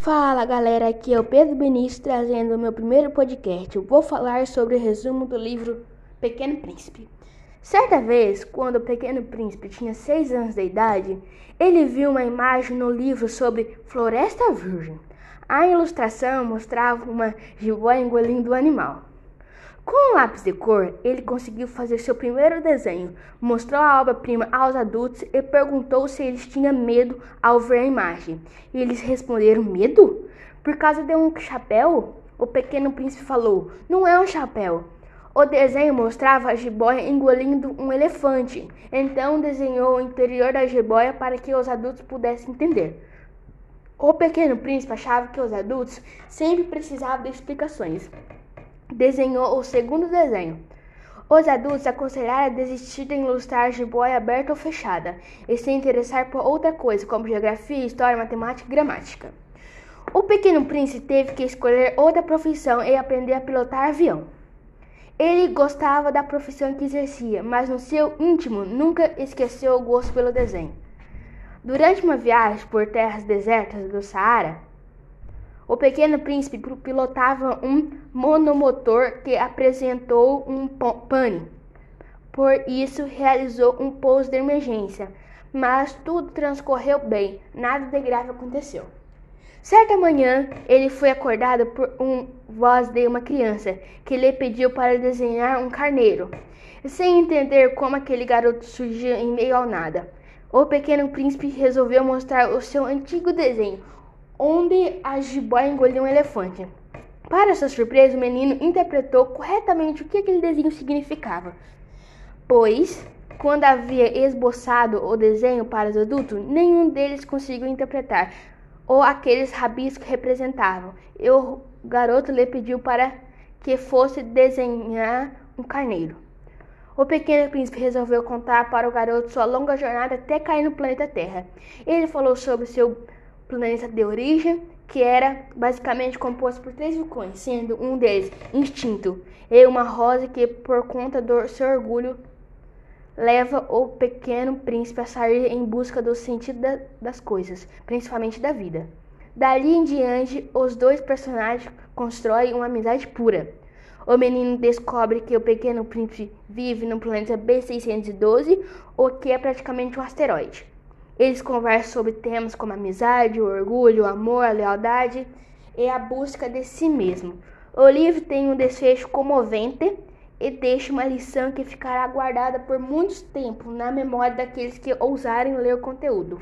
Fala galera, aqui é o Pedro Benício trazendo o meu primeiro podcast. Eu vou falar sobre o resumo do livro Pequeno Príncipe. Certa vez, quando o Pequeno Príncipe tinha seis anos de idade, ele viu uma imagem no livro sobre Floresta Virgem. A ilustração mostrava uma jiboia engolindo o animal. Com um lápis de cor, ele conseguiu fazer seu primeiro desenho, mostrou a obra-prima aos adultos e perguntou se eles tinham medo ao ver a imagem. E eles responderam: Medo? Por causa de um chapéu? O pequeno príncipe falou: Não é um chapéu. O desenho mostrava a jiboia engolindo um elefante. Então desenhou o interior da jiboia para que os adultos pudessem entender. O pequeno príncipe achava que os adultos sempre precisavam de explicações desenhou o segundo desenho. Os adultos aconselharam a desistir de ilustrar a jiboia aberta ou fechada e se interessar por outra coisa, como geografia, história, matemática e gramática. O pequeno príncipe teve que escolher outra profissão e aprender a pilotar avião. Ele gostava da profissão que exercia, mas no seu íntimo nunca esqueceu o gosto pelo desenho. Durante uma viagem por terras desertas do Saara, o pequeno príncipe pilotava um monomotor que apresentou um pane. Por isso, realizou um pouso de emergência, mas tudo transcorreu bem, nada de grave aconteceu. Certa manhã, ele foi acordado por uma voz de uma criança que lhe pediu para desenhar um carneiro. Sem entender como aquele garoto surgiu em meio ao nada, o pequeno príncipe resolveu mostrar o seu antigo desenho, onde a jiboia engoliu um elefante. Para sua surpresa, o menino interpretou corretamente o que aquele desenho significava, pois, quando havia esboçado o desenho para os adultos, nenhum deles conseguiu interpretar ou aqueles rabiscos representavam. E o garoto lhe pediu para que fosse desenhar um carneiro. O pequeno príncipe resolveu contar para o garoto sua longa jornada até cair no planeta Terra. Ele falou sobre seu planeta de origem, que era basicamente composto por três vulcões, sendo um deles instinto, e uma rosa que, por conta do seu orgulho, leva o pequeno príncipe a sair em busca do sentido da, das coisas, principalmente da vida. Dali em diante, os dois personagens constroem uma amizade pura. O menino descobre que o pequeno príncipe vive no planeta B612, o que é praticamente um asteroide. Eles conversam sobre temas como amizade, orgulho, amor, a lealdade e a busca de si mesmo. O livro tem um desfecho comovente e deixa uma lição que ficará guardada por muito tempo na memória daqueles que ousarem ler o conteúdo.